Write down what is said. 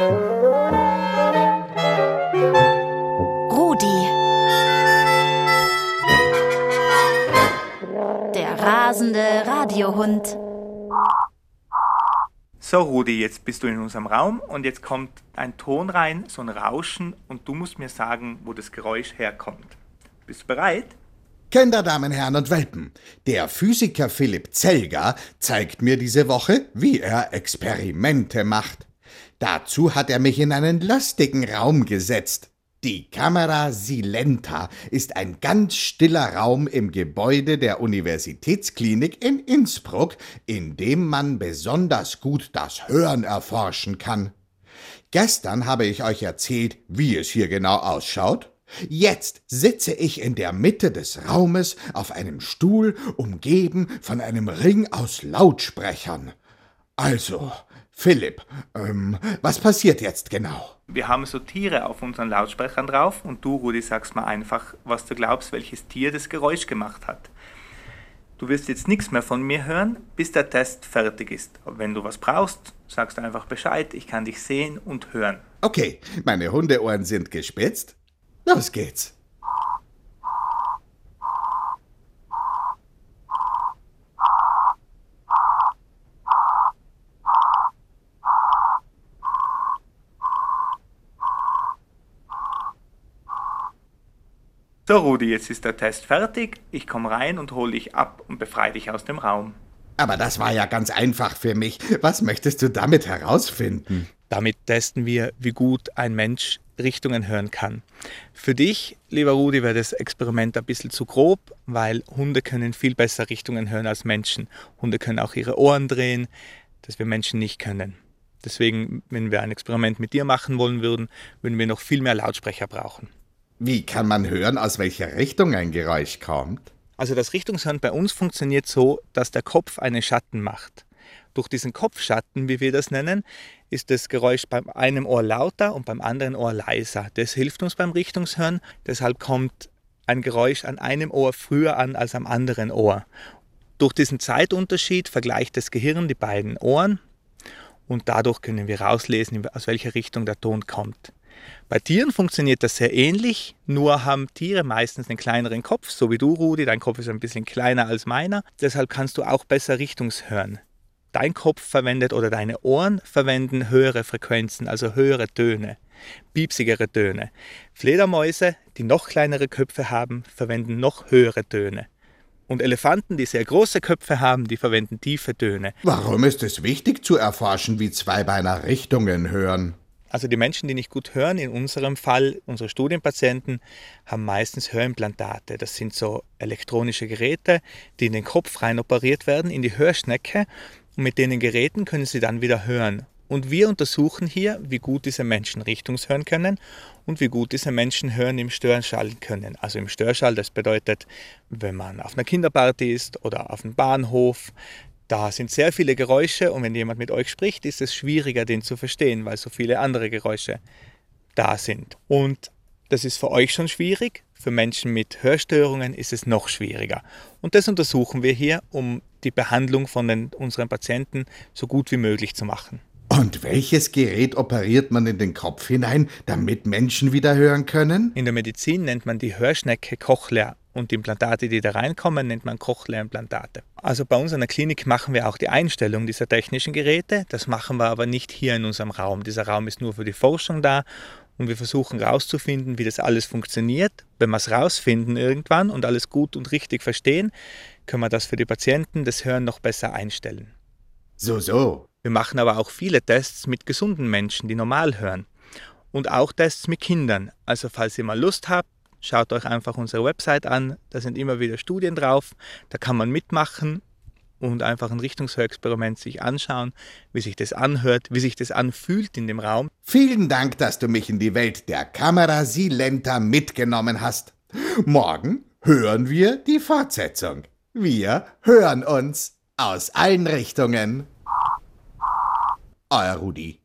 Rudi. Der rasende Radiohund. So, Rudi, jetzt bist du in unserem Raum und jetzt kommt ein Ton rein, so ein Rauschen, und du musst mir sagen, wo das Geräusch herkommt. Bist du bereit? Kinder, Damen, Herren und Welpen, der Physiker Philipp Zelger zeigt mir diese Woche, wie er Experimente macht. Dazu hat er mich in einen lastigen Raum gesetzt. Die Kamera Silenta ist ein ganz stiller Raum im Gebäude der Universitätsklinik in Innsbruck, in dem man besonders gut das Hören erforschen kann. Gestern habe ich euch erzählt, wie es hier genau ausschaut. Jetzt sitze ich in der Mitte des Raumes auf einem Stuhl, umgeben von einem Ring aus Lautsprechern. Also, Philipp, ähm, was passiert jetzt genau? Wir haben so Tiere auf unseren Lautsprechern drauf und du, Rudi, sagst mal einfach, was du glaubst, welches Tier das Geräusch gemacht hat. Du wirst jetzt nichts mehr von mir hören, bis der Test fertig ist. Wenn du was brauchst, sagst du einfach Bescheid, ich kann dich sehen und hören. Okay, meine Hundeohren sind gespitzt. Los geht's. So, Rudi, jetzt ist der Test fertig. Ich komme rein und hole dich ab und befreie dich aus dem Raum. Aber das war ja ganz einfach für mich. Was möchtest du damit herausfinden? Damit testen wir, wie gut ein Mensch Richtungen hören kann. Für dich, lieber Rudi, wäre das Experiment ein bisschen zu grob, weil Hunde können viel besser Richtungen hören als Menschen. Hunde können auch ihre Ohren drehen, das wir Menschen nicht können. Deswegen, wenn wir ein Experiment mit dir machen wollen würden, würden wir noch viel mehr Lautsprecher brauchen. Wie kann man hören, aus welcher Richtung ein Geräusch kommt? Also das Richtungshören bei uns funktioniert so, dass der Kopf einen Schatten macht. Durch diesen Kopfschatten, wie wir das nennen, ist das Geräusch beim einen Ohr lauter und beim anderen Ohr leiser. Das hilft uns beim Richtungshören. Deshalb kommt ein Geräusch an einem Ohr früher an als am anderen Ohr. Durch diesen Zeitunterschied vergleicht das Gehirn die beiden Ohren und dadurch können wir rauslesen, aus welcher Richtung der Ton kommt. Bei Tieren funktioniert das sehr ähnlich, nur haben Tiere meistens einen kleineren Kopf, so wie du, Rudi. Dein Kopf ist ein bisschen kleiner als meiner. Deshalb kannst du auch besser Richtungshören. Dein Kopf verwendet oder deine Ohren verwenden höhere Frequenzen, also höhere Töne, piepsigere Töne. Fledermäuse, die noch kleinere Köpfe haben, verwenden noch höhere Töne. Und Elefanten, die sehr große Köpfe haben, die verwenden tiefe Töne. Warum ist es wichtig zu erforschen, wie Zweibeiner Richtungen hören? Also die Menschen, die nicht gut hören, in unserem Fall, unsere Studienpatienten, haben meistens Hörimplantate. Das sind so elektronische Geräte, die in den Kopf rein operiert werden, in die Hörschnecke. Und mit denen Geräten können sie dann wieder hören. Und wir untersuchen hier, wie gut diese Menschen Richtungshören können und wie gut diese Menschen Hören im Störschall können. Also im Störschall, das bedeutet, wenn man auf einer Kinderparty ist oder auf einem Bahnhof, da sind sehr viele Geräusche und wenn jemand mit euch spricht, ist es schwieriger, den zu verstehen, weil so viele andere Geräusche da sind. Und das ist für euch schon schwierig. Für Menschen mit Hörstörungen ist es noch schwieriger. Und das untersuchen wir hier, um die Behandlung von den, unseren Patienten so gut wie möglich zu machen. Und welches Gerät operiert man in den Kopf hinein, damit Menschen wieder hören können? In der Medizin nennt man die Hörschnecke Cochlea und die Implantate, die da reinkommen, nennt man Cochlea-Implantate. Also bei uns in der Klinik machen wir auch die Einstellung dieser technischen Geräte. Das machen wir aber nicht hier in unserem Raum. Dieser Raum ist nur für die Forschung da und wir versuchen herauszufinden, wie das alles funktioniert. Wenn wir es rausfinden irgendwann und alles gut und richtig verstehen, können wir das für die Patienten das Hören noch besser einstellen. So, so. Wir machen aber auch viele Tests mit gesunden Menschen, die normal hören. Und auch Tests mit Kindern. Also falls ihr mal Lust habt, Schaut euch einfach unsere Website an, da sind immer wieder Studien drauf, da kann man mitmachen und einfach ein Richtungshörexperiment sich anschauen, wie sich das anhört, wie sich das anfühlt in dem Raum. Vielen Dank, dass du mich in die Welt der Kamera Silenta mitgenommen hast. Morgen hören wir die Fortsetzung. Wir hören uns aus allen Richtungen. Euer Rudi.